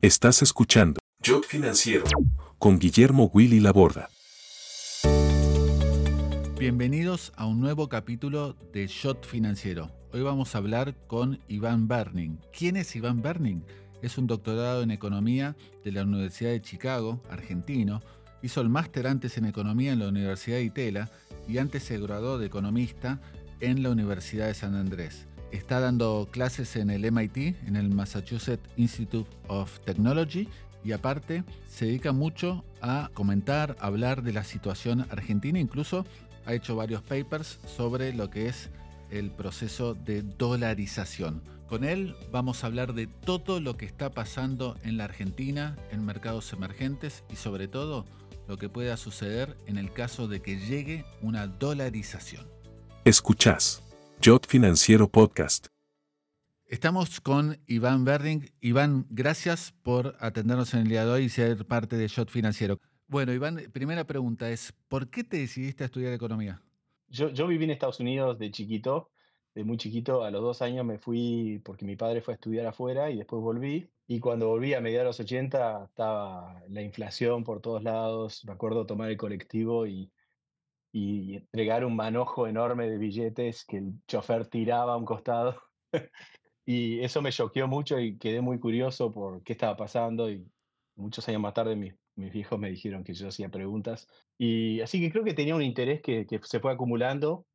Estás escuchando Jot Financiero con Guillermo Willy Laborda. Bienvenidos a un nuevo capítulo de Shot Financiero. Hoy vamos a hablar con Iván Berning. ¿Quién es Iván Berning? Es un doctorado en economía de la Universidad de Chicago, argentino. Hizo el máster antes en economía en la Universidad de Itela y antes se graduó de economista en la Universidad de San Andrés. Está dando clases en el MIT, en el Massachusetts Institute of Technology, y aparte se dedica mucho a comentar, hablar de la situación argentina, incluso ha hecho varios papers sobre lo que es el proceso de dolarización. Con él vamos a hablar de todo lo que está pasando en la Argentina, en mercados emergentes y sobre todo lo que pueda suceder en el caso de que llegue una dolarización. Escuchás Jot Financiero Podcast. Estamos con Iván Berding. Iván, gracias por atendernos en el día de hoy y ser parte de Jot Financiero. Bueno, Iván, primera pregunta es, ¿por qué te decidiste a estudiar economía? Yo, yo viví en Estados Unidos de chiquito, de muy chiquito, a los dos años me fui porque mi padre fue a estudiar afuera y después volví. Y cuando volví a mediados de los 80 estaba la inflación por todos lados. Me acuerdo tomar el colectivo y y entregar un manojo enorme de billetes que el chofer tiraba a un costado. y eso me choqueó mucho y quedé muy curioso por qué estaba pasando. Y muchos años más tarde mis, mis hijos me dijeron que yo hacía preguntas. Y así que creo que tenía un interés que, que se fue acumulando,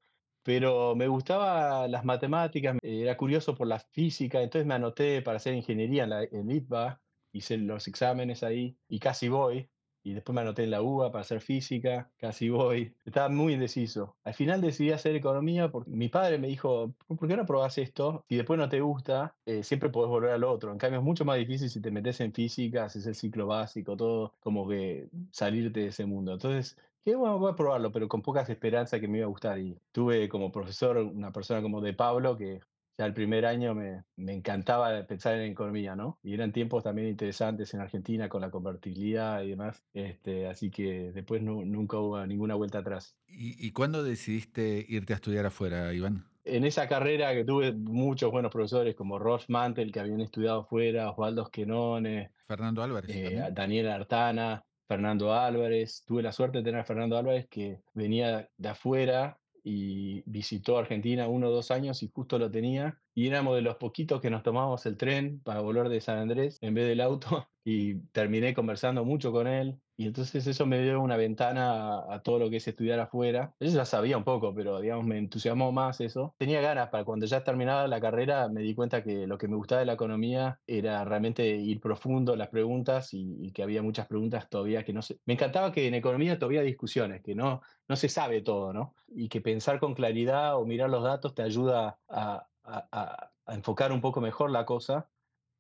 pero me gustaba las matemáticas, era curioso por la física, entonces me anoté para hacer ingeniería en, la, en ITBA, hice los exámenes ahí y casi voy y después me anoté en la UBA para hacer física, casi voy. Estaba muy indeciso. Al final decidí hacer economía porque mi padre me dijo, ¿por qué no probás esto? Si después no te gusta, eh, siempre podés volver al otro. En cambio es mucho más difícil si te metes en física, haces el ciclo básico, todo, como que salirte de ese mundo. Entonces, que bueno, voy a probarlo, pero con pocas esperanzas que me iba a gustar. Y tuve como profesor una persona como de Pablo, que ya el primer año me, me, encantaba pensar en economía, ¿no? Y eran tiempos también interesantes en Argentina con la convertibilidad y demás. Este, así que después no, nunca hubo ninguna vuelta atrás. ¿Y, ¿Y cuándo decidiste irte a estudiar afuera, Iván? En esa carrera que tuve muchos buenos profesores como Ross Mantel, que habían estudiado afuera, Osvaldo Esquenone, Fernando Álvarez, eh, Daniel Artana, Fernando Álvarez. Tuve la suerte de tener a Fernando Álvarez que venía de afuera y visitó Argentina uno o dos años y justo lo tenía. Y éramos de los poquitos que nos tomábamos el tren para volver de San Andrés en vez del auto y terminé conversando mucho con él. Y entonces eso me dio una ventana a, todo lo que es estudiar afuera. Yo ya sabía un poco, pero digamos me entusiasmó más eso. Tenía ganas para cuando ya terminaba la carrera me di cuenta que lo que me gustaba de la economía era realmente ir profundo en las preguntas y, y que había muchas preguntas todavía que no se... Me encantaba que en economía todavía hay discusiones, que no, no se sabe todo, ¿no? Y que pensar con claridad o mirar los datos te ayuda a, a, a, a enfocar un poco mejor la cosa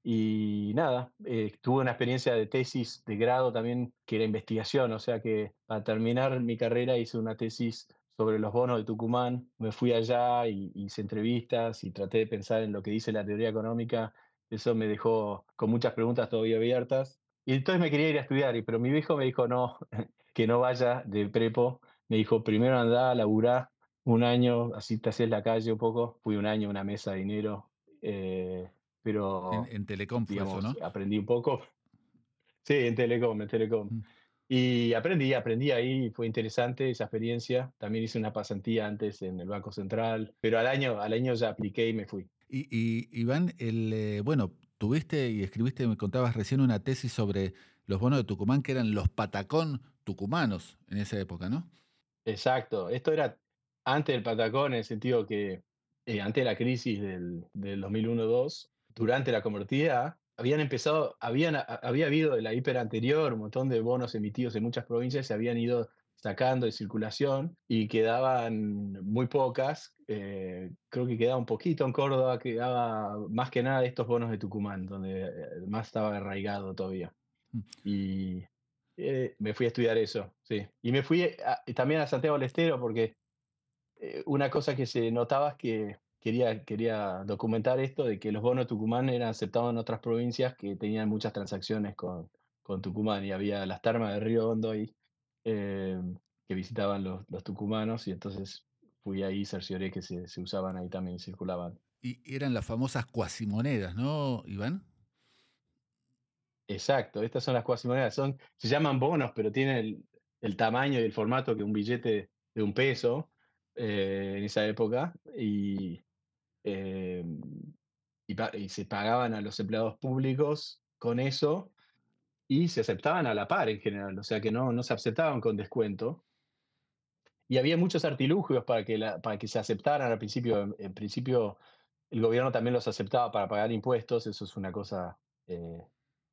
y nada, eh, tuve una experiencia de tesis de grado también que era investigación, o sea que para terminar mi carrera hice una tesis sobre los bonos de Tucumán, me fui allá y hice entrevistas y traté de pensar en lo que dice la teoría económica, eso me dejó con muchas preguntas todavía abiertas. Y entonces me quería ir a estudiar, pero mi viejo me dijo no, que no vaya de prepo, me dijo primero anda a laburar un año, así te la calle un poco, fui un año, una mesa de dinero. Eh, pero en, en Telecom fue digamos, eso, ¿no? aprendí un poco. Sí, en Telecom, en Telecom. Mm. Y aprendí, aprendí ahí, fue interesante esa experiencia. También hice una pasantía antes en el Banco Central, pero al año, al año ya apliqué y me fui. Y, y Iván, el, eh, bueno, tuviste y escribiste, me contabas recién una tesis sobre los bonos de Tucumán, que eran los patacón tucumanos en esa época, ¿no? Exacto, esto era antes del patacón en el sentido que eh, antes de la crisis del, del 2001-2, durante la convertida, habían empezado, habían, había habido de la hiper anterior un montón de bonos emitidos en muchas provincias, se habían ido sacando de circulación y quedaban muy pocas. Eh, creo que quedaba un poquito en Córdoba, quedaba más que nada de estos bonos de Tucumán, donde más estaba arraigado todavía. Y eh, me fui a estudiar eso, sí. Y me fui a, también a Santiago del Estero porque eh, una cosa que se notaba es que quería, quería documentar esto de que los bonos Tucumán eran aceptados en otras provincias que tenían muchas transacciones con, con Tucumán y había las termas de Río Hondo ahí eh, que visitaban los, los, tucumanos y entonces fui ahí, cercioré que se, se usaban ahí también, circulaban. Y eran las famosas cuasimonedas, ¿no, Iván? Exacto, estas son las cuasimonedas. Son, se llaman bonos, pero tienen el, el tamaño y el formato que un billete de un peso eh, en esa época. Y, eh, y, se pagaban a los empleados públicos con eso y se aceptaban a la par en general, o sea que no, no se aceptaban con descuento. Y había muchos artilugios para que, para que se aceptaran al principio. En, en principio, el gobierno también los aceptaba para pagar impuestos, eso es una cosa eh,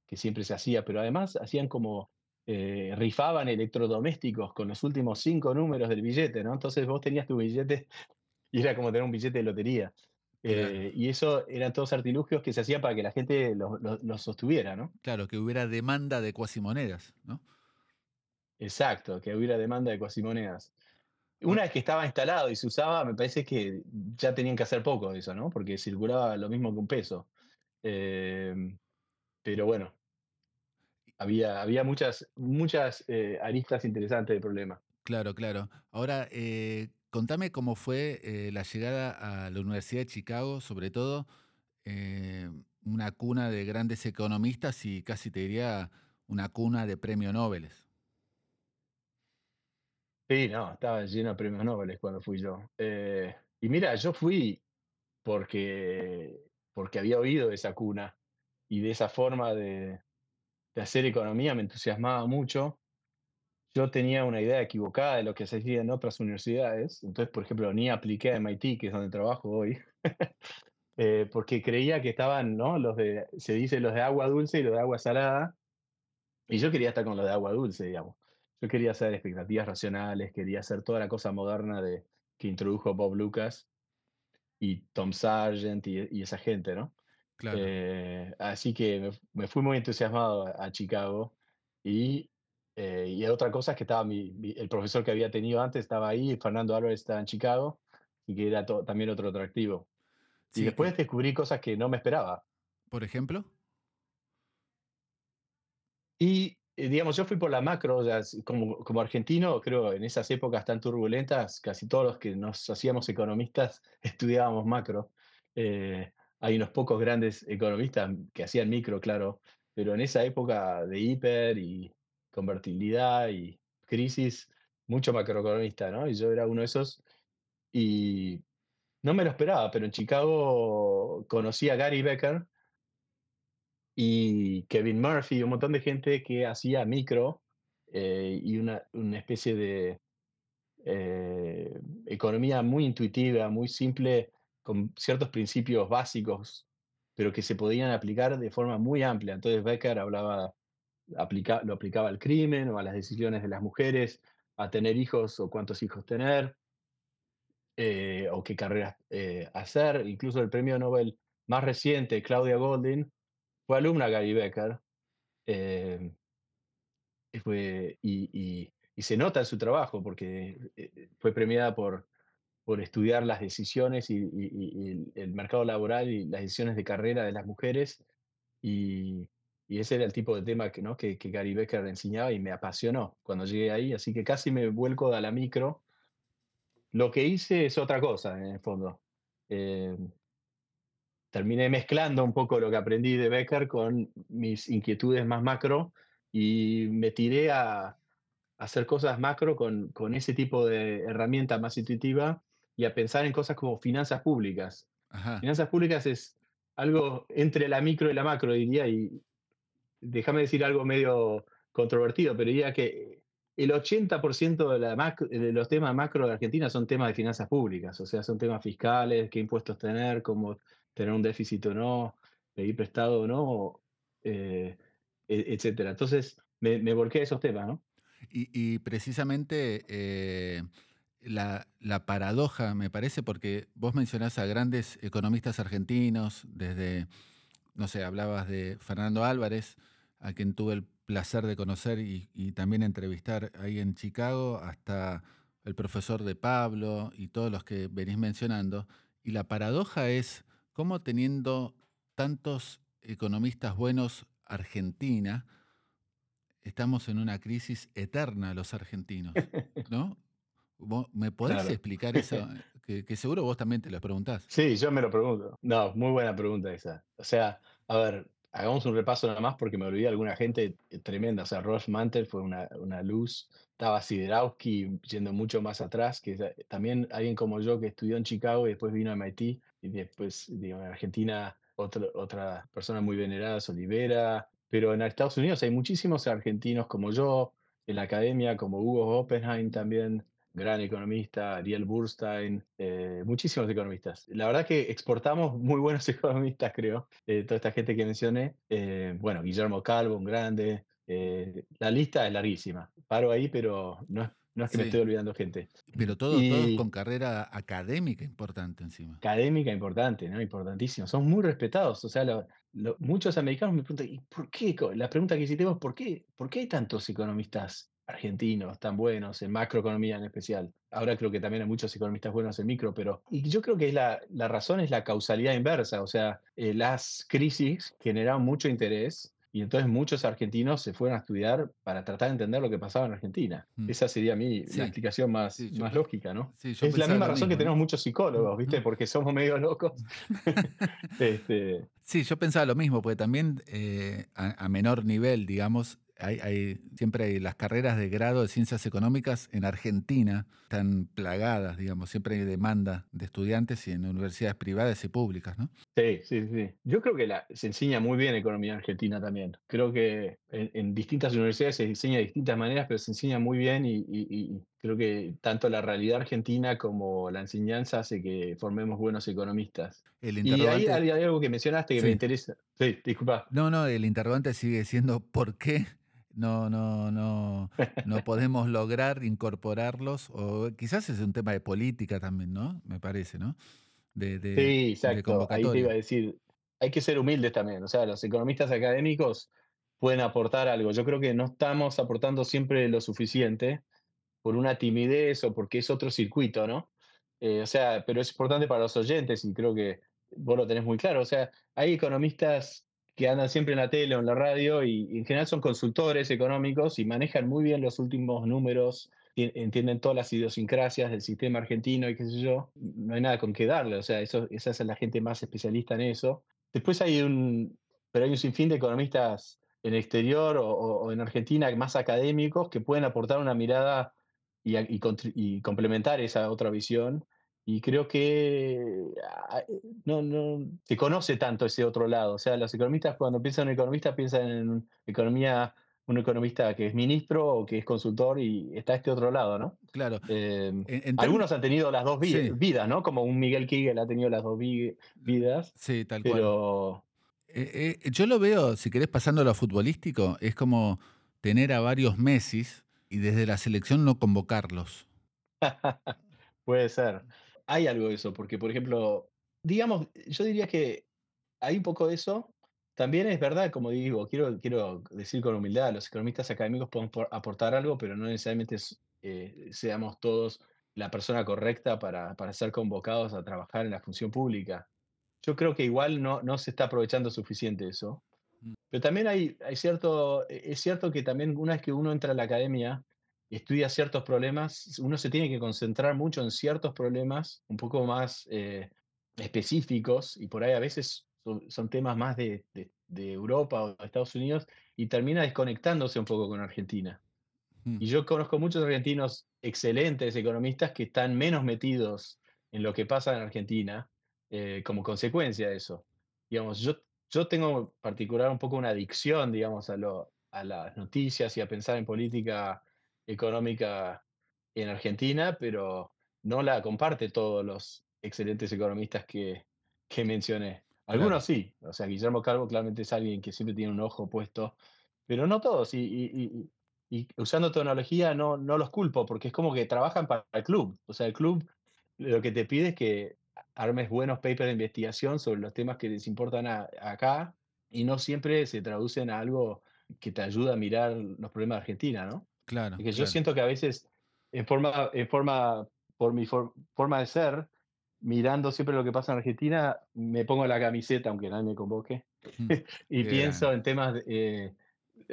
que siempre se hacía, pero además hacían como, eh, rifaban electrodomésticos con los últimos cinco números del billete, ¿no? Entonces vos tenías tu billete y era como tener un billete de lotería. Eh, y eso eran todos artilugios que se hacían para que la gente los los sostuviera, ¿no? Claro, que hubiera demanda de cuasimonedas, ¿no? Exacto, que hubiera demanda de cuasimonedas. Una vez que estaba instalado y se usaba, me parece que ya tenían que hacer poco de eso, ¿no? Porque circulaba lo mismo que un peso. Em, pero bueno, había, había muchas, muchas eh, aristas interesantes del problema. claro, claro. Ahora, eh, contame cómo fue eh, la llegada a la Universidad de Chicago, sobre todo eh, una cuna de grandes economistas y casi te diría una cuna de premio Nobel. Sí, no, estaba lleno de premios Nobel cuando fui yo. Eh, y mira, yo fui porque, porque había oído de esa cuna y de esa forma de, de hacer economía me entusiasmaba mucho. Yo tenía una idea equivocada de lo que se hacía en otras universidades. Entonces, por ejemplo, ni apliqué a MIT, que es donde trabajo hoy, eh, porque creía que estaban, ¿no? Los de, se dice los de agua dulce y los de agua salada, y yo quería estar con los de agua dulce, digamos. Yo quería hacer expectativas racionales, quería hacer toda la cosa moderna de, que introdujo Bob Lucas y Tom Sargent y, y esa gente, ¿no? Claro, Eh, así que me, me fui muy entusiasmado a, a Chicago y, eh, y otra cosa es que estaba mi, mi- el profesor que había tenido antes estaba ahí, Fernando Álvarez estaba en Chicago y que era to- también otro atractivo. Y sí, después y, descubrí cosas que no me esperaba. por ejemplo, Y, eh, digamos, yo fui por la macro, o sea, como, como argentino, creo, en esas épocas tan turbulentas, casi todos los que nos hacíamos economistas estudiábamos macro. Eh, hay unos pocos grandes economistas que hacían micro, claro, pero en esa época de hiper y convertibilidad y crisis, mucho macroeconomista, ¿no? Y yo era uno de esos y no me lo esperaba, pero en Chicago conocí a Gary Becker y Kevin Murphy y un montón de gente que hacía micro eh, y una, una especie de eh, economía muy intuitiva, muy simple, con ciertos principios básicos, pero que se podían aplicar de forma muy amplia. Entonces Becker hablaba, aplica, lo aplicaba al crimen o a las decisiones de las mujeres, a tener hijos o cuántos hijos tener, eh, o qué carreras eh, hacer. Incluso el premio Nobel más reciente, Claudia Goldin, fue alumna de Gary Becker. eh, fue, y, se nota en su trabajo porque eh, fue premiada por, por estudiar las decisiones y, y- el mercado laboral y las decisiones de carrera de las mujeres. Y, y ese era el tipo de tema que, ¿no? que, que Gary Becker enseñaba y me apasionó cuando llegué ahí. Así que casi me vuelco a la micro. Lo que hice es otra cosa, en el fondo. Eh, terminé mezclando un poco lo que aprendí de Becker con mis inquietudes más macro y me tiré a, hacer cosas macro con, con ese tipo de herramienta más intuitiva y a pensar en cosas como finanzas públicas. ajá, Finanzas públicas es algo entre la micro y la macro, diría, y déjame decir algo medio controvertido, pero diría que el 80% de, los temas macro de Argentina son temas de finanzas públicas, o sea, son temas fiscales, qué impuestos tener, cómo tener un déficit o no, pedir prestado o no, eh, e- etcétera. Entonces, me, me volqué a esos temas, ¿no? Y, y precisamente eh, la, la paradoja, me parece, porque vos mencionás a grandes economistas argentinos, desde, no sé, hablabas de Fernando Álvarez, a quien tuve el placer de conocer y, y también entrevistar ahí en Chicago, hasta el profesor de Pablo y todos los que venís mencionando. Y la paradoja es cómo teniendo tantos economistas buenos Argentina, estamos en una crisis eterna los argentinos, ¿no? ¿Vos ¿Me podés Claro. explicar eso? Que, que seguro vos también te lo preguntás. Sí, yo me lo pregunto. No, muy buena pregunta esa. O sea, a ver, hagamos un repaso nada más porque me olvidé alguna gente tremenda. O sea, Rolf Mantel fue una, una luz. Estaba Siderowski yendo mucho más atrás, que también alguien como yo que estudió en Chicago y después vino a MIT y después, digo, en Argentina otra, otra persona muy venerada es Olivera. Pero en Estados Unidos hay muchísimos argentinos como yo, en la academia, como Hugo Oppenheim también, gran economista, Ariel Burstein, eh, muchísimos economistas. La verdad que exportamos muy buenos economistas, creo, eh, toda esta gente que mencioné. Eh, bueno, Guillermo Calvo, un grande. la lista es larguísima. Paro ahí, pero no es no es que me estoy olvidando gente. Pero todos, con carrera académica importante encima. Académica importante, ¿no? Importantísimo. Son muy respetados. O sea, muchos americanos me preguntan, ¿y por qué? La pregunta que hiciste vos, ¿por qué, ¿por qué hay tantos economistas argentinos tan buenos en macroeconomía en especial? Ahora creo que también hay muchos economistas buenos en micro, pero y yo creo que es la, la razón es la causalidad inversa. O sea, eh, las crisis generan mucho interés y entonces muchos argentinos se fueron a estudiar para tratar de entender lo que pasaba en Argentina. Mm. Esa sería mi, la explicación más, más lógica, ¿no? es la misma razón que tenemos muchos psicólogos, ¿viste? Porque somos medio locos. este... Sí, yo pensaba lo mismo, porque también eh, a, menor nivel, digamos, hay, siempre hay las carreras de grado de ciencias económicas en Argentina están plagadas, digamos, siempre hay demanda de estudiantes y en universidades privadas y públicas, ¿no? Sí, sí, sí. Yo creo que la, se enseña muy bien economía en argentina también. Creo que en, distintas universidades se enseña de distintas maneras, pero se enseña muy bien y, creo que tanto la realidad argentina como la enseñanza hace que formemos buenos economistas. y ahí hay, algo que mencionaste que me interesa. Sí, disculpa. No, no, el interrogante sigue siendo ¿por qué no, no, no, no podemos lograr incorporarlos, o quizás es un tema de política también, ¿no? Me parece, ¿no? De, sí, exacto. Ahí te iba a decir, hay que ser humildes también. O sea, los economistas académicos pueden aportar algo. Yo creo que no estamos aportando siempre lo suficiente por una timidez o porque es otro circuito, ¿no? Eh, o sea, pero es importante para los oyentes y creo que vos lo tenés muy claro. O sea, hay economistas que andan siempre en la tele o en la radio y, en general son consultores económicos y manejan muy bien los últimos números, entienden todas las idiosincrasias del sistema argentino y qué sé yo, no hay nada con qué darle, o sea, eso, esa es la gente más especialista en eso. Después hay un, pero hay un sinfín de economistas en el exterior o, en Argentina más académicos que pueden aportar una mirada y complementar esa otra visión y creo que ah, no, no se conoce tanto ese otro lado. O sea, los economistas cuando piensan en un economista piensan en economía, un economista que es ministro o que es consultor y está este otro lado, ¿no? Claro. Eh, algunos han tenido las dos vidas, ¿no? Como un Miguel Kigel ha tenido las dos vidas. Sí, tal cual. Eh, eh, yo lo veo, si querés pasando a lo futbolístico, es como tener a varios Messi y desde la selección no convocarlos. Puede ser hay algo de eso, porque, por ejemplo, digamos, yo diría que hay un poco de eso. También es verdad, como digo, quiero, quiero decir con humildad, los economistas académicos pueden aportar algo, pero no necesariamente eh, seamos todos la persona correcta para, para, ser convocados a trabajar en la función pública. Yo creo que igual no, no se está aprovechando suficiente eso. Mm. Pero también hay, hay cierto, es cierto que también una vez que uno entra a la academia, estudia ciertos problemas, uno se tiene que concentrar mucho en ciertos problemas un poco más eh, específicos y por ahí a veces son, temas más de, Europa o de Estados Unidos y termina desconectándose un poco con Argentina. Y yo conozco muchos argentinos excelentes economistas que están menos metidos en lo que pasa en Argentina eh, como consecuencia de eso. Digamos, yo, yo tengo en particular un poco una adicción, digamos, a, lo, a las noticias y a pensar en política económica en Argentina, pero no la comparte todos los excelentes economistas que, que mencioné. Algunos sí, o sea, Guillermo Calvo claramente es alguien que siempre tiene un ojo puesto, pero no todos. Y, y, usando tecnología no, no los culpo, porque es como que trabajan para el club. O sea, el club lo que te pide es que armes buenos papers de investigación sobre los temas que les importan acá y no siempre se traducen a algo que te ayuda a mirar los problemas de Argentina, ¿no? Claro. que yo siento que a veces, en forma, en forma por mi forma de ser, mirando siempre lo que pasa en Argentina, me pongo la camiseta, aunque nadie me convoque, mm, y pienso en temas eh,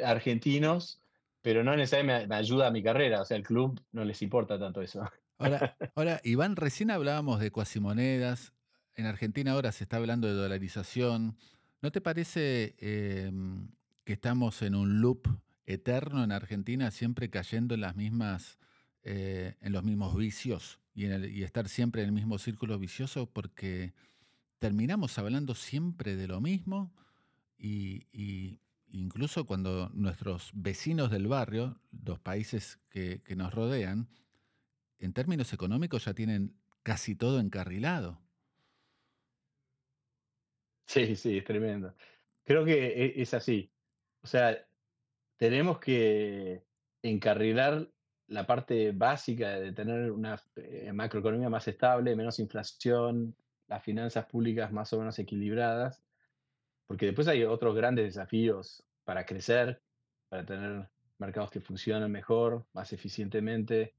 argentinos, pero no necesariamente me, ayuda a mi carrera, o sea, el club no les importa tanto eso. Ahora, ahora, Iván, recién hablábamos de cuasimonedas, en Argentina ahora se está hablando de dolarización, ¿No te parece em, que estamos en un loop eterno en Argentina, siempre cayendo en las mismas, eh, en los mismos vicios y, estar siempre en el mismo círculo vicioso? Porque terminamos hablando siempre de lo mismo y, incluso cuando nuestros vecinos del barrio, los países que, que nos rodean, en términos económicos ya tienen casi todo encarrilado. Sí, sí, es tremendo. Creo que e- es así. O sea, tenemos que encarrilar la parte básica de tener una eh, macroeconomía más estable, menos inflación, las finanzas públicas más o menos equilibradas, porque después hay otros grandes desafíos para crecer, para tener mercados que funcionen mejor, más eficientemente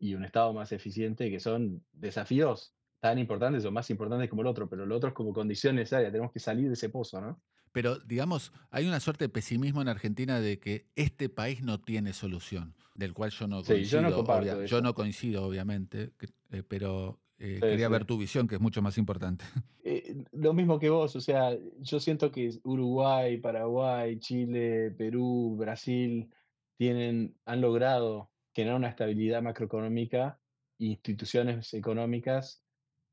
y un Estado más eficiente, que son desafíos tan importantes o más importantes como el otro, pero el otro es como condición necesaria, tenemos que salir de ese pozo, ¿no? Pero, digamos, hay una suerte de pesimismo en Argentina de que este país no tiene solución, del cual yo no Sí, coincido. yo no comparto obvia- yo no coincido, obviamente, eh, pero eh, Sí, quería ver sí. tu visión, que es mucho más importante. Eh, lo mismo que vos, o sea, yo siento que Uruguay, Paraguay, Chile, Perú, Brasil tienen, han logrado generar una estabilidad macroeconómica instituciones económicas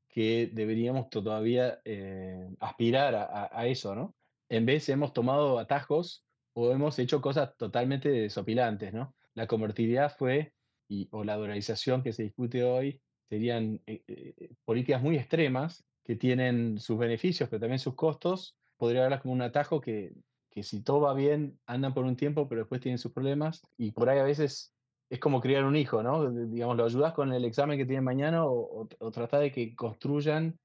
que deberíamos todavía eh, aspirar a eso, ¿no? En vez hemos tomado atajos o hemos hecho cosas totalmente desopilantes, ¿no? La convertibilidad fue, y, o la dolarización que se discute hoy, serían eh, eh, políticas muy extremas que tienen sus beneficios, pero también sus costos. Podría verlas como un atajo que, que si todo va bien, andan por un tiempo, pero después tienen sus problemas. Y por ahí a veces es como criar un hijo, ¿no? Digamos, lo ayudas con el examen que tiene mañana o, o, de que construyan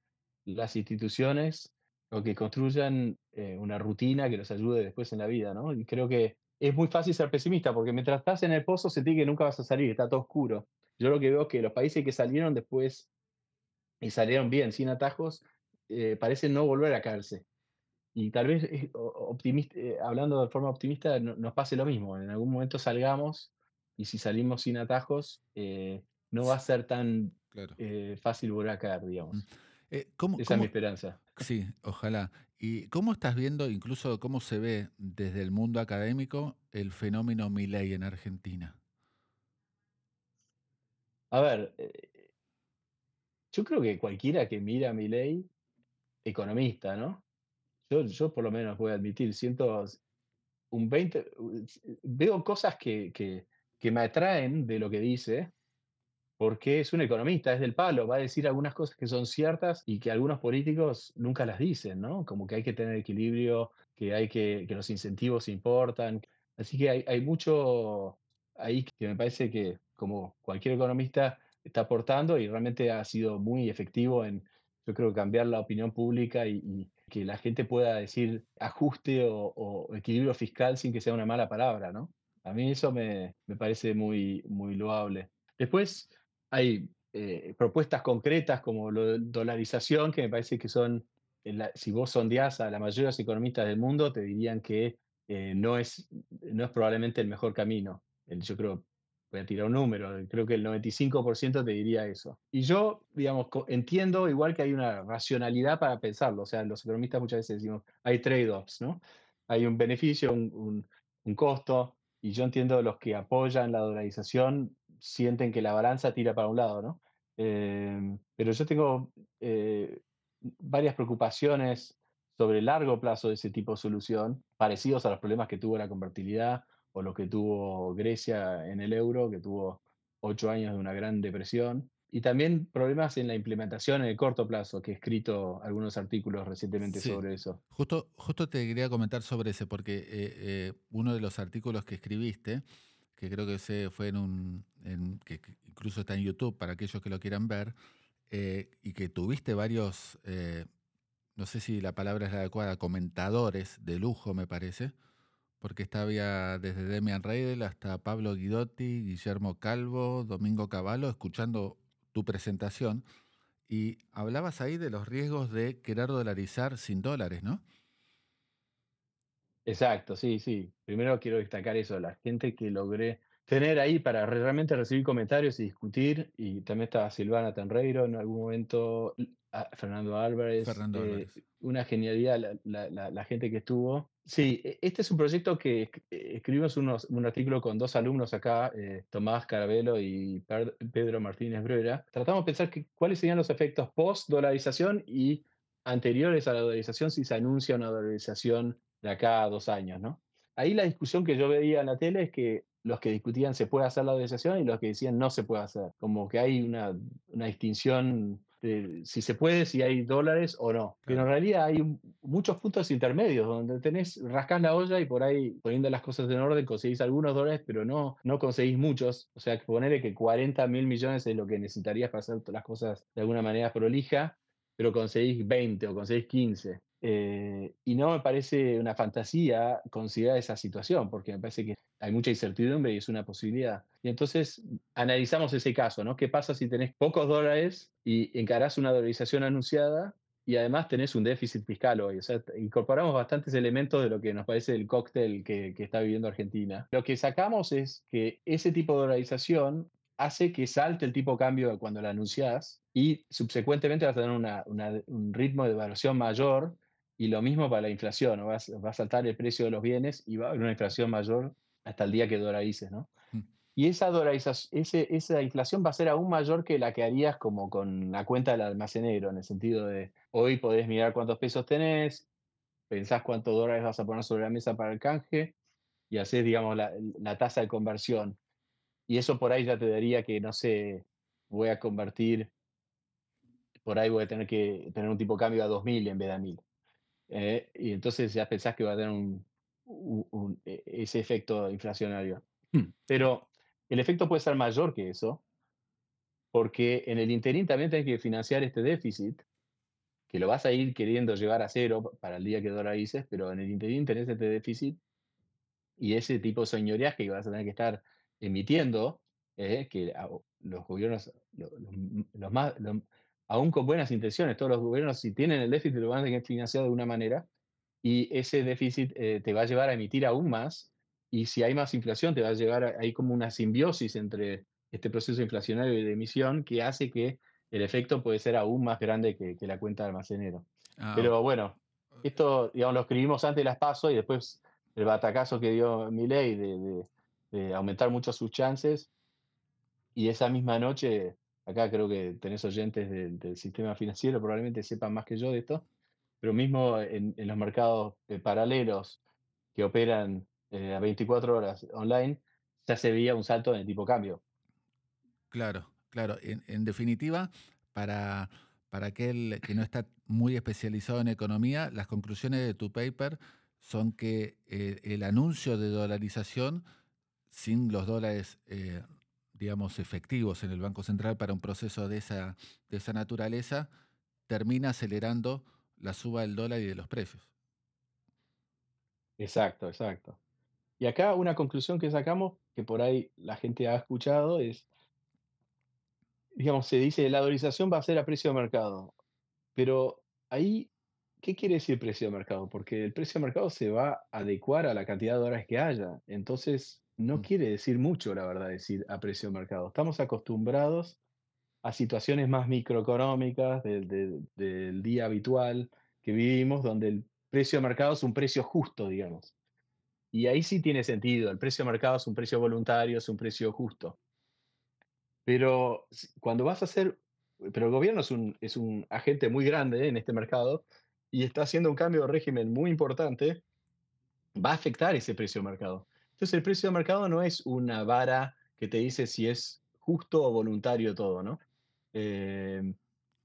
las instituciones o que construyan eh, una rutina que los ayude después en la vida, ¿no? Y creo que es muy fácil ser pesimista porque mientras estás en el pozo sentís que nunca vas a salir, está todo oscuro. Yo lo que veo es que los países que salieron después y salieron bien, sin atajos, eh, parecen no volver a caerse. Y tal vez, eh, optimista, eh, hablando de forma optimista, no- nos pase lo mismo. En algún momento salgamos y si salimos sin atajos, eh, no va a ser tan Claro. eh, fácil volver a caer, Mm. Eh, ¿cómo, Esa es mi esperanza. sí, ojalá. ¿Y cómo estás viendo, incluso cómo se ve desde el mundo académico, el fenómeno Milei en Argentina? A ver, eh, yo creo que cualquiera que mira a economista, ¿no? Yo, yo por lo menos voy a admitir, siento un 20, u- veo cosas que, que, que me atraen de lo que dice, porque es un economista, es del palo, va a decir algunas cosas que son ciertas y que algunos políticos nunca las dicen, ¿no? Como que hay que tener equilibrio, que hay que, que los incentivos importan. Así que hay, hay mucho ahí que me parece que, como cualquier economista, está aportando y realmente ha sido muy efectivo en, yo creo, cambiar la opinión pública y, y que la gente pueda decir ajuste o, o equilibrio fiscal sin que sea una mala palabra, ¿no? A mí eso me, me parece muy, muy loable. Después, hay eh, propuestas concretas como la dolarización, que me parece que son, si vos sondeás a la mayoría de economistas del mundo, te dirían que eh, no, es, no es probablemente el mejor camino. El- yo creo, voy a tirar un número, creo que el 95% te diría eso. Y yo, digamos, entiendo igual que hay una racionalidad para pensarlo. O sea, los economistas muchas veces decimos, hay trade-offs, ¿no? Hay un beneficio, un, un- un costo, y yo entiendo los que apoyan la dolarización sienten que la balanza tira para un lado, ¿no? Eh, pero yo tengo eh, varias preocupaciones sobre el largo plazo de ese tipo de solución, parecidos a los problemas que tuvo la convertibilidad o lo que tuvo Grecia en el euro, que tuvo ocho años de una gran depresión, y también problemas en la implementación en el corto plazo, que he escrito algunos artículos recientemente Sí. sobre eso. Justo, justo te quería comentar sobre ese, porque eh, eh, uno de los artículos que escribiste, que creo que ese fue en un, que incluso está en YouTube para aquellos que lo quieran ver, eh, y que tuviste varios, eh, no sé si la palabra es la adecuada, comentadores de lujo, me parece, porque estaba desde Demian Reidel hasta Pablo Guidotti, Guillermo Calvo, Domingo Cavallo, escuchando tu presentación, y hablabas ahí de los riesgos de querer dolarizar sin dólares, ¿no? Exacto, sí, sí. Primero quiero destacar eso, la gente que logré, tener ahí para realmente recibir comentarios y discutir. Y también está Silvana Tenreiro en algún momento, Fernando Álvarez. Fernando Una genialidad la, la, la, gente que estuvo. Sí, e, este es un proyecto que escribimos unos, un artículo con dos alumnos acá, eh, Tomás Carabelo y Pedro Martínez Bruera. Tratamos de pensar que, cuáles serían los efectos post-dolarización y anteriores a la dolarización si se anuncia una dolarización de acá a dos años, ¿no? Ahí la discusión que yo veía en la tele es que los que discutían se puede hacer la dolarización y los que decían no se puede hacer. Como que hay una, una distinción de si se puede, si hay dólares o no. Pero en realidad hay muchos puntos intermedios donde tenés, rascás la olla y por ahí poniendo las cosas en orden conseguís algunos dólares, pero no, no conseguís muchos. O sea, ponerle que 40 mil millones es lo que necesitarías para hacer las cosas de alguna manera prolija, pero conseguís 20 o conseguís 15. Eh, y no me parece una fantasía considerar esa situación, porque me parece que hay mucha incertidumbre y es una posibilidad. Y entonces analizamos ese caso, ¿no? ¿Qué pasa si tenés pocos dólares y encarás una dolarización anunciada y además tenés un déficit fiscal hoy? O sea, incorporamos bastantes elementos de lo que nos parece el cóctel que, que está viviendo Argentina. Lo que sacamos es que ese tipo de dolarización hace que salte el tipo de cambio cuando la anunciás y subsecuentemente vas a tener una, un ritmo de evaluación mayor y lo mismo para la inflación, va, a saltar el precio de los bienes y va a haber una inflación mayor hasta el día que dolarices, ¿no? Mm. Y esa, ese, esa inflación va a ser aún mayor que la que harías como con la cuenta del almacenero, en el sentido de hoy podés mirar cuántos pesos tenés, pensás cuántos dólares vas a poner sobre la mesa para el canje y haces, digamos, la, la tasa de conversión. Y eso por ahí ya te daría que, no sé, voy a convertir, por ahí voy a tener que tener un tipo de cambio a 2000 en vez de a 1000. Eh, y entonces ya pensás que va a tener un, e, ese efecto inflacionario. Hmm. Pero el efecto puede ser mayor que eso, porque en el interín también tenés que financiar este déficit, que lo vas a ir queriendo llevar a cero para el día que dolarices, pero en el interín tenés este déficit y ese tipo de señorías que vas a tener que estar emitiendo, eh, que los gobiernos, los, más, aún con buenas intenciones, todos los gobiernos, si tienen el déficit, lo van a tener que financiar de una manera, y ese déficit eh, te va a llevar a emitir aún más, y si hay más inflación, te va a llevar a, hay como una simbiosis entre este proceso inflacionario y de emisión que hace que el efecto puede ser aún más grande que, la cuenta de almacenero. Ah, Pero bueno, esto, digamos, lo escribimos antes de las pasos y después el batacazo que dio mi ley de, de aumentar mucho sus chances, y esa misma noche acá creo que tenés oyentes del, sistema financiero, probablemente sepan más que yo de esto, pero mismo en, los mercados eh, paralelos que operan eh, a 24 horas online, ya se veía un salto en el tipo cambio. Claro, claro. En, definitiva, para, para aquel que no está muy especializado en economía, las conclusiones de tu paper son que eh, el anuncio de dolarización sin los dólares digamos, efectivos en el Banco Central para un proceso de esa, de esa naturaleza, termina acelerando la suba del dólar y de los precios. Exacto, exacto. Y acá una conclusión que sacamos, que por ahí la gente ha escuchado, es, digamos, se dice, la dolarización va a ser a precio de mercado. Pero ahí, ¿qué quiere decir precio de mercado? Porque el precio de mercado se va a adecuar a la cantidad de dólares que haya. Entonces, no mm. quiere decir mucho, la verdad, decir a precio de mercado. Estamos acostumbrados a situaciones más microeconómicas del, día habitual que vivimos, donde el precio de mercado es un precio justo, digamos. Y ahí sí tiene sentido, el precio de mercado es un precio voluntario, es un precio justo. Pero cuando vas a hacer, pero el gobierno es un, es un agente muy grande en este mercado y está haciendo un cambio de régimen muy importante, va a afectar ese precio de mercado. Entonces el precio de mercado no es una vara que te dice si es justo o voluntario todo, ¿no? Eh,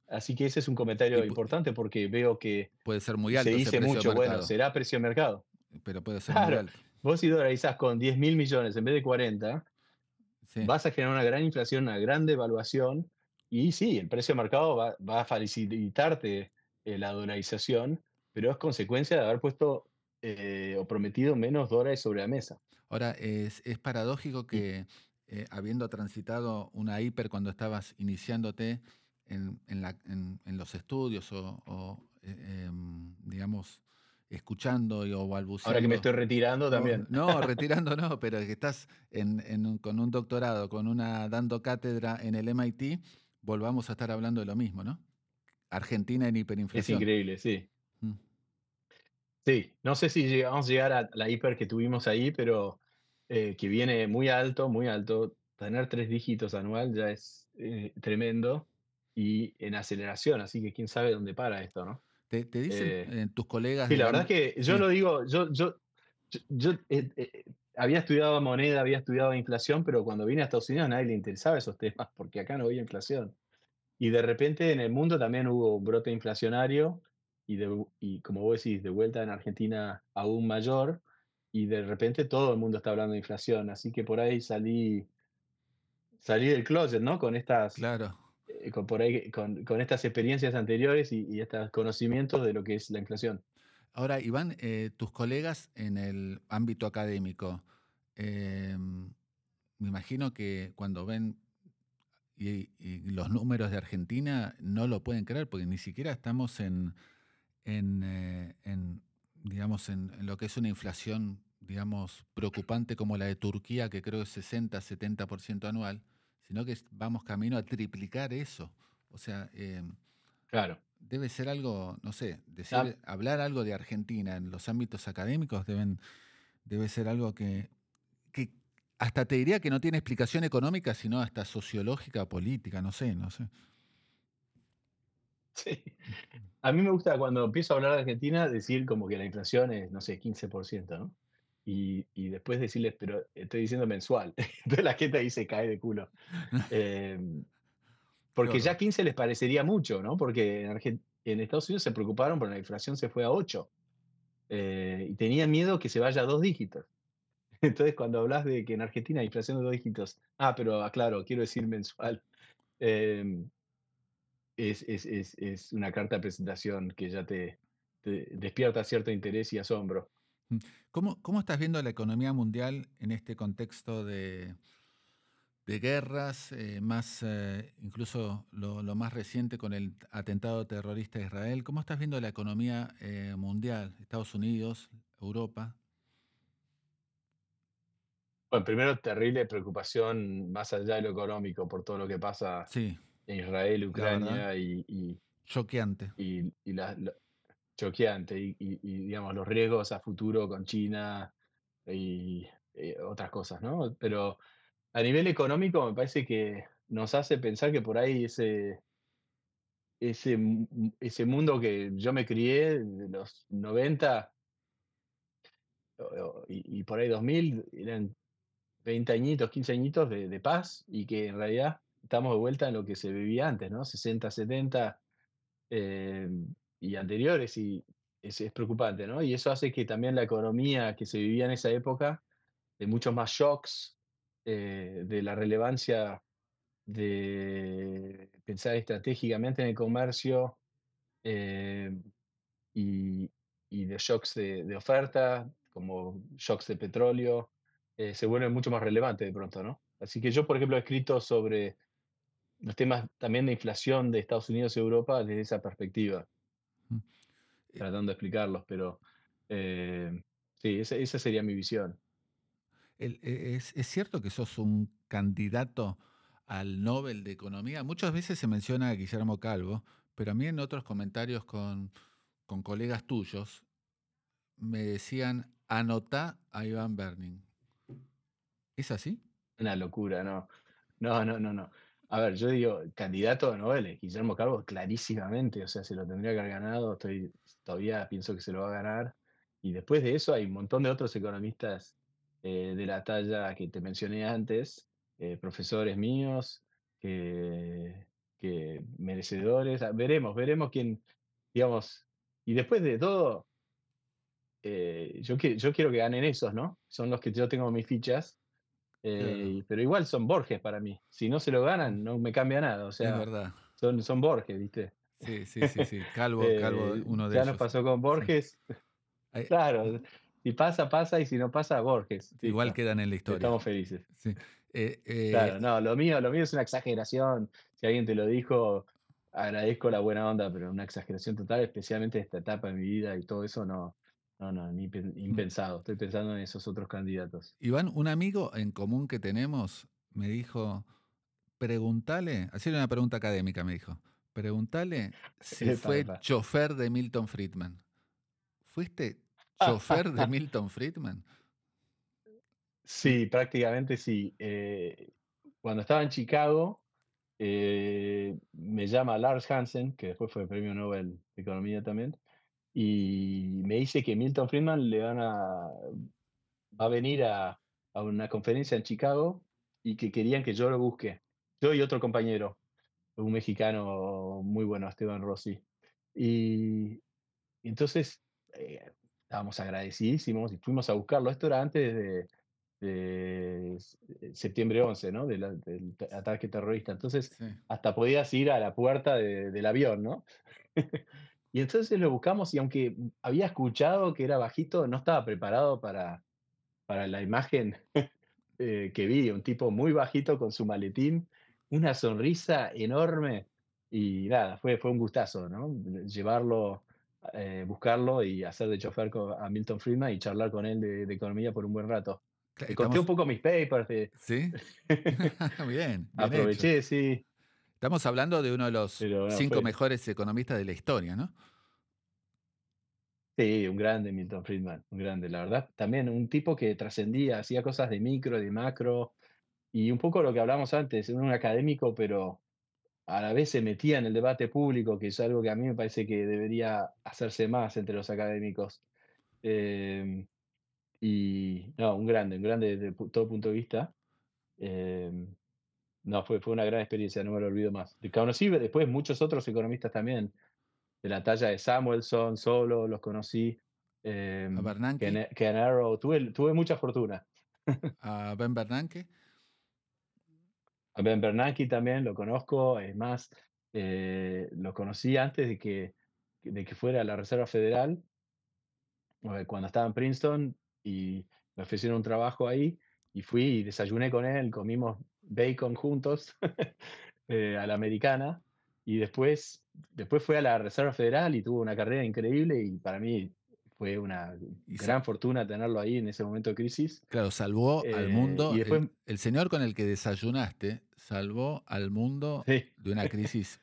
así que ese es un comentario importante porque veo que puede ser muy alto. Se dice mucho, bueno, será precio de mercado. Pero puede ser muy alto. Vos si dolarizás con 10 mil millones en vez de 40, vas a generar una gran inflación, una gran devaluación, y sí, el precio de mercado va, a facilitarte eh, la dolarización, pero es consecuencia de haber puesto eh, o prometido menos dólares sobre la mesa. Ahora, es, paradójico que eh, habiendo transitado una hiper cuando estabas iniciándote en, los estudios o, eh, em, digamos, escuchando y, o balbuceando. Ahora que me estoy retirando también. No, retirando no, pero que estás con un doctorado, con una dando cátedra en el MIT, volvamos a estar hablando de lo mismo, ¿no? Argentina en hiperinflación. Es increíble, sí. Sí, no sé si llegamos a llegar a la hiper que tuvimos ahí, pero eh, que viene muy alto, muy alto. Tener tres dígitos anual ya es eh, tremendo y en aceleración, así que quién sabe dónde para esto, ¿no? Te, dicen eh, tus colegas. Sí, la verdad es que yo lo digo, yo, yo, yo, había estudiado moneda, había estudiado inflación, pero cuando vine a Estados Unidos nadie le interesaba esos temas, porque acá no había inflación. Y de repente en el mundo también hubo un brote inflacionario y, y como vos decís, de vuelta en Argentina aún mayor, y de repente todo el mundo está hablando de inflación, así que por ahí salí, salí del closet, ¿no? Con estas, claro. Eh, con, por ahí, con, con, estas experiencias anteriores y, y, estos conocimientos de lo que es la inflación. Ahora, Iván, eh, tus colegas en el ámbito académico, eh, me imagino que cuando ven y, los números de Argentina no lo pueden creer porque ni siquiera estamos en, en, en digamos, en, lo que es una inflación, digamos, preocupante como la de Turquía, que creo es 60, 70% anual, sino que vamos camino a triplicar eso. O sea, eh, claro. debe ser algo, no sé, decir, hablar algo de Argentina en los ámbitos académicos deben, debe ser algo que, que hasta te diría que no tiene explicación económica, sino hasta sociológica, política, no sé, no sé. Sí. A mí me gusta cuando empiezo a hablar de Argentina decir como que la inflación es, no sé, 15%, ¿no? Y, y después decirles, pero estoy diciendo mensual. Entonces la gente ahí se cae de culo. Em, porque ya 15 les parecería mucho, ¿no? Porque en, en, Estados Unidos se preocuparon porque la inflación se fue a 8. Eh, y tenían miedo que se vaya a dos dígitos. Entonces, cuando hablas de que en Argentina hay inflación de dos dígitos, ah, pero aclaro, quiero decir mensual. Eh, es, una carta de presentación que ya te, despierta cierto interés y asombro. ¿Cómo, ¿Cómo, estás viendo la economía mundial en este contexto de, de guerras, eh, más eh, incluso lo, más reciente con el atentado terrorista de Israel? ¿Cómo estás viendo la economía eh, mundial, Estados Unidos, Europa? Bueno, primero terrible preocupación más allá de lo económico por todo lo que pasa sí. Israel, Ucrania y, choqueante. Y, la, choqueante y, digamos los riesgos a futuro con China y, eh, otras cosas, ¿no? Pero a nivel económico me parece que nos hace pensar que por ahí ese, ese, ese mundo que yo me crié de los 90 y, por ahí 2000 eran 20 añitos, 15 añitos de, de paz y que en realidad estamos de vuelta en lo que se vivía antes, ¿no? 60, 70 eh, y anteriores, y es, preocupante, ¿no? Y eso hace que también la economía que se vivía en esa época, de muchos más shocks, eh, de la relevancia de pensar estratégicamente en el comercio eh, y, de shocks de, oferta, como shocks de petróleo, se vuelven mucho más relevantes de pronto, ¿no? Así que yo, por ejemplo, he escrito sobre los temas también de inflación de Estados Unidos y Europa desde esa perspectiva, mm. tratando de explicarlos, pero eh, sí, esa, esa, sería mi visión. E, es, es, cierto que sos un candidato al Nobel de Economía? Muchas veces se menciona a Guillermo Calvo, pero a mí en otros comentarios con, con colegas tuyos me decían, anotá a Iván Berning. ¿Es así? Una locura, no. No, no, no, no. A ver, yo digo, candidato a Nobel, Guillermo Calvo, clarísimamente, o sea, se lo tendría que haber ganado, estoy, todavía pienso que se lo va a ganar. Y después de eso hay un montón de otros economistas eh, de la talla que te mencioné antes, eh, profesores míos, que, que merecedores, ah, veremos, veremos quién, digamos, y después de todo, eh, yo, yo quiero que ganen esos, ¿no? Son los que yo tengo mis fichas eh, pero igual son Borges para mí. Si no se lo ganan, no me cambia nada. O sea, es verdad. Son, son Borges, ¿viste? Sí, sí, sí, sí. Calvo, Calvo, eh, uno de ya ellos. Ya nos pasó con Borges. Claro, si pasa, pasa, y si no pasa, Borges. Igual quedan en la historia. Estamos felices. Sí. Eh, claro, no, lo mío, lo mío es una exageración. Si alguien te lo dijo, agradezco la buena onda, pero una exageración total, especialmente esta etapa de mi vida y todo eso, no, no, no, ni pen- impensado. Estoy pensando en esos otros candidatos. Iván, un amigo en común que tenemos me dijo, preguntale, hacerle una pregunta académica, me dijo, preguntale si fue chofer de Milton Friedman. ¿Fuiste chofer de Milton Friedman? Sí, prácticamente sí. Eh, cuando estaba en Chicago, eh, me llama Lars Hansen, que después fue premio Nobel de Economía también, y me dice que Milton Friedman le van a, va a venir a, a una conferencia en Chicago y que querían que yo lo busque. Yo y otro compañero, un mexicano muy bueno, Esteban Rossi. Y, entonces eh, estábamos agradecidísimos y fuimos a buscarlo. Esto era antes de, de eh, septiembre 11, ¿no? De la- del ataque terrorista. Entonces, Sí. hasta podías ir a la puerta de- del avión, ¿no? y entonces lo buscamos y aunque había escuchado que era bajito, no estaba preparado para, para la imagen eh, que vi, un tipo muy bajito con su maletín, una sonrisa enorme y nada, fue, fue un gustazo, ¿no? Llevarlo, eh, buscarlo y hacer de chofer a Milton Friedman y charlar con él de, de economía por un buen rato. Cla- Le conté un poco mis papers, de- ¿Sí? bien, bien hecho. aproveché, sí. Estamos hablando de uno de los Pero cinco fue- mejores economistas de la historia, ¿no? Sí, un grande Milton Friedman, un grande, la verdad. También un tipo que trascendía, hacía cosas de micro, de macro, y un poco lo que hablamos antes, un académico, pero a la vez se metía en el debate público, que es algo que a mí me parece que debería hacerse más entre los académicos. Eh, y no, un grande, un grande desde todo punto de vista. Eh, no, fue, fue una gran experiencia, no me lo olvido más. Conocí después muchos otros economistas también, de la talla de Samuelson, solo, los conocí. Eh, A Bernanke. Ken, Arrow, tuve, tuve mucha fortuna. A Ben Bernanke. A Ben Bernanke también lo conozco, es más, eh, lo conocí antes de que, de que fuera a la Reserva Federal, cuando estaba en Princeton, y me ofrecieron un trabajo ahí, y fui y desayuné con él, comimos bacon juntos eh, a la americana, y después, después fue a la Reserva Federal y tuvo una carrera increíble, y para mí fue una Y gran fortuna tenerlo ahí en ese momento de crisis. Claro, salvó al Eh, mundo. y el- después- el, señor con el que desayunaste salvó al mundo Sí. de una crisis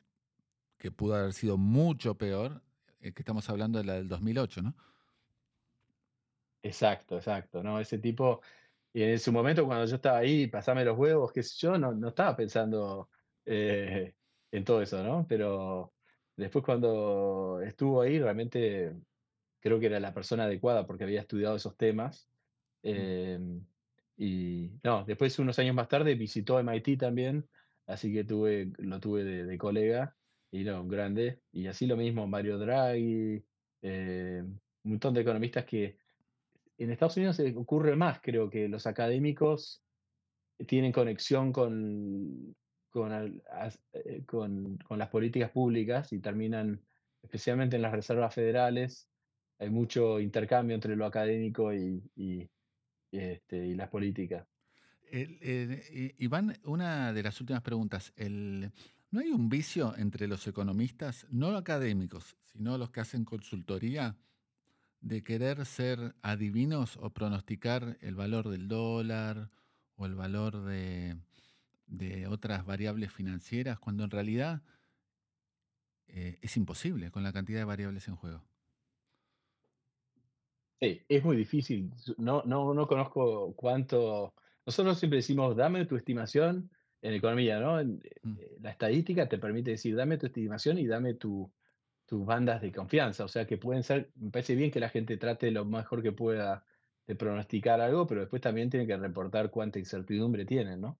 que pudo haber sido mucho peor, eh, que estamos hablando de la del 2008, ¿no? Exacto, exacto, ¿no? Ese tipo, y en su momento cuando yo estaba ahí, pasame los huevos, qué sé yo, no, no estaba pensando eh, en todo eso, ¿no? Pero después cuando estuvo ahí, realmente creo que era la persona adecuada porque había estudiado esos temas. eh, y no, después unos años más tarde visitó MIT también, así que tuve, lo tuve de, de colega, y no, un grande. Y así lo mismo, Mario Draghi, eh, un montón de economistas que en Estados Unidos ocurre más, creo que los académicos tienen conexión eh, con- con las políticas públicas y terminan, especialmente en las reservas federales, hay mucho intercambio entre lo académico y, este, las políticas. I- Iván, una de las últimas preguntas. ¿No hay un vicio entre los economistas, no académicos, sino los que hacen consultoría, de querer ser adivinos o pronosticar el valor del dólar o el valor de, de otras variables financieras, cuando en realidad eh, es imposible con la cantidad de variables en juego? Sí, es muy difícil. No, no, no conozco cuánto. Nosotros siempre decimos, dame tu estimación en economía, ¿no? Mm. eh, La estadística te permite decir, dame tu estimación y dame tu, tus bandas de confianza. O sea, que pueden ser, me parece bien que la gente trate lo mejor que pueda de pronosticar algo, pero después también tiene que reportar cuánta incertidumbre tienen, ¿no?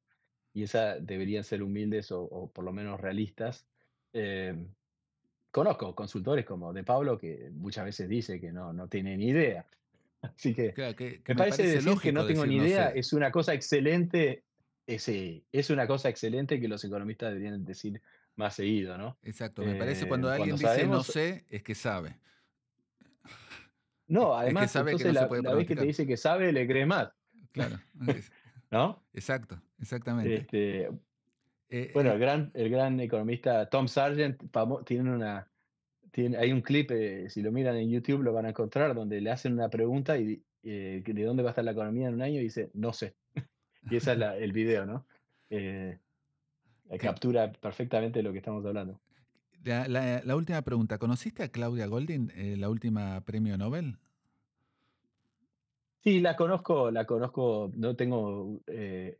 Y esa deberían ser humildes o, o por lo menos realistas. Eh, conozco consultores como de Pablo que muchas veces dice que no, no tiene ni idea. Así que Claro, que, que me parece, decir que no tengo decir ni no idea sé. es una cosa excelente. Es, eh, es una cosa excelente que los economistas deberían decir más seguido, ¿no? Exacto, me parece Eh, cuando alguien cuando dice no sé, es que sabe. No, además, sabe que entonces no se la, puede la vez que te dice que sabe, le crees más, Claro, es- ¿no? exacto, exactamente. Este, Eh, bueno, eh, el gran, el gran economista Tom Sargent tiene una, tiene, hay un clip, eh, si lo miran en YouTube lo van a encontrar, donde le hacen una pregunta y eh, de dónde va a estar la economía en un año y dice, no sé. y ese es el video, ¿no? Eh, captura perfectamente lo que estamos hablando. La, última pregunta, ¿conociste a Claudia Goldin, la última premio Nobel? Sí, la conozco, la conozco, no tengo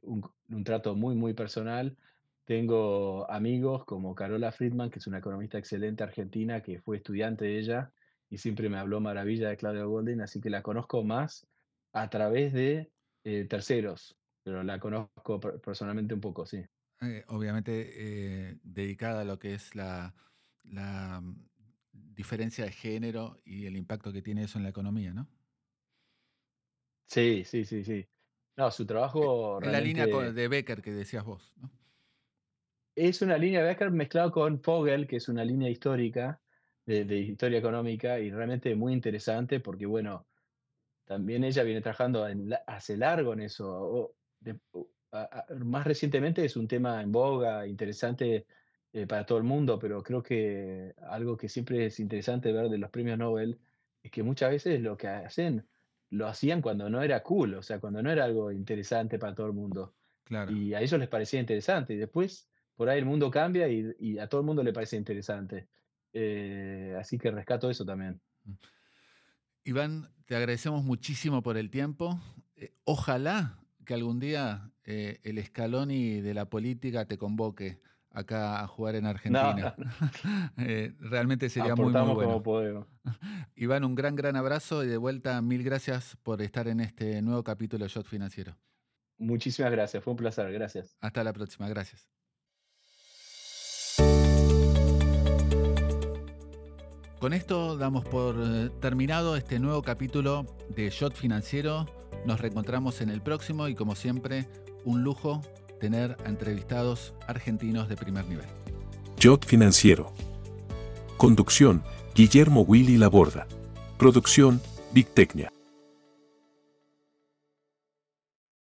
un, un, trato muy, muy personal, tengo amigos como Carola Friedman, que es una economista excelente argentina, que fue estudiante de ella y siempre me habló maravilla de Claudia Goldin, así que la conozco más a través de eh, terceros, pero la conozco personalmente un poco, sí. Eh, obviamente eh, dedicada a lo que es la, mm, diferencia de género y el impacto que tiene eso en la economía, ¿no? Sí, sí, sí, sí. No, su trabajo... En la línea de Becker que decías vos, ¿no? Es una línea de Becker mezclado con Fogel, que es una línea histórica, de, historia económica, y realmente muy interesante porque, bueno, también ella viene trabajando hace largo en eso. Más recientemente es un tema en boga, interesante eh, para todo el mundo, pero creo que algo que siempre es interesante ver de los premios Nobel es que muchas veces lo que hacen lo hacían cuando no era cool, o sea, cuando no era algo interesante para todo el mundo. Claro. Y a ellos les parecía interesante. Y después por ahí el mundo cambia y, a todo el mundo le parece interesante. Eh, así que rescato eso también. Mm. Iván, te agradecemos muchísimo por el tiempo. Eh, ojalá que algún día eh, el Scaloni de la política te convoque acá a jugar en Argentina. realmente sería muy, muy bueno. Como Iván, un gran, gran abrazo y de vuelta mil gracias por estar en este nuevo capítulo de Shot Financiero. Muchísimas gracias, fue un placer, gracias. Hasta la próxima, gracias. Con esto damos por eh, terminado este nuevo capítulo de Shot Financiero. Nos reencontramos en el próximo y como siempre, un lujo tener entrevistados argentinos de primer nivel. Shot Financiero. Conducción, Guillermo Willy Laborda. Producción, Big Tecnia.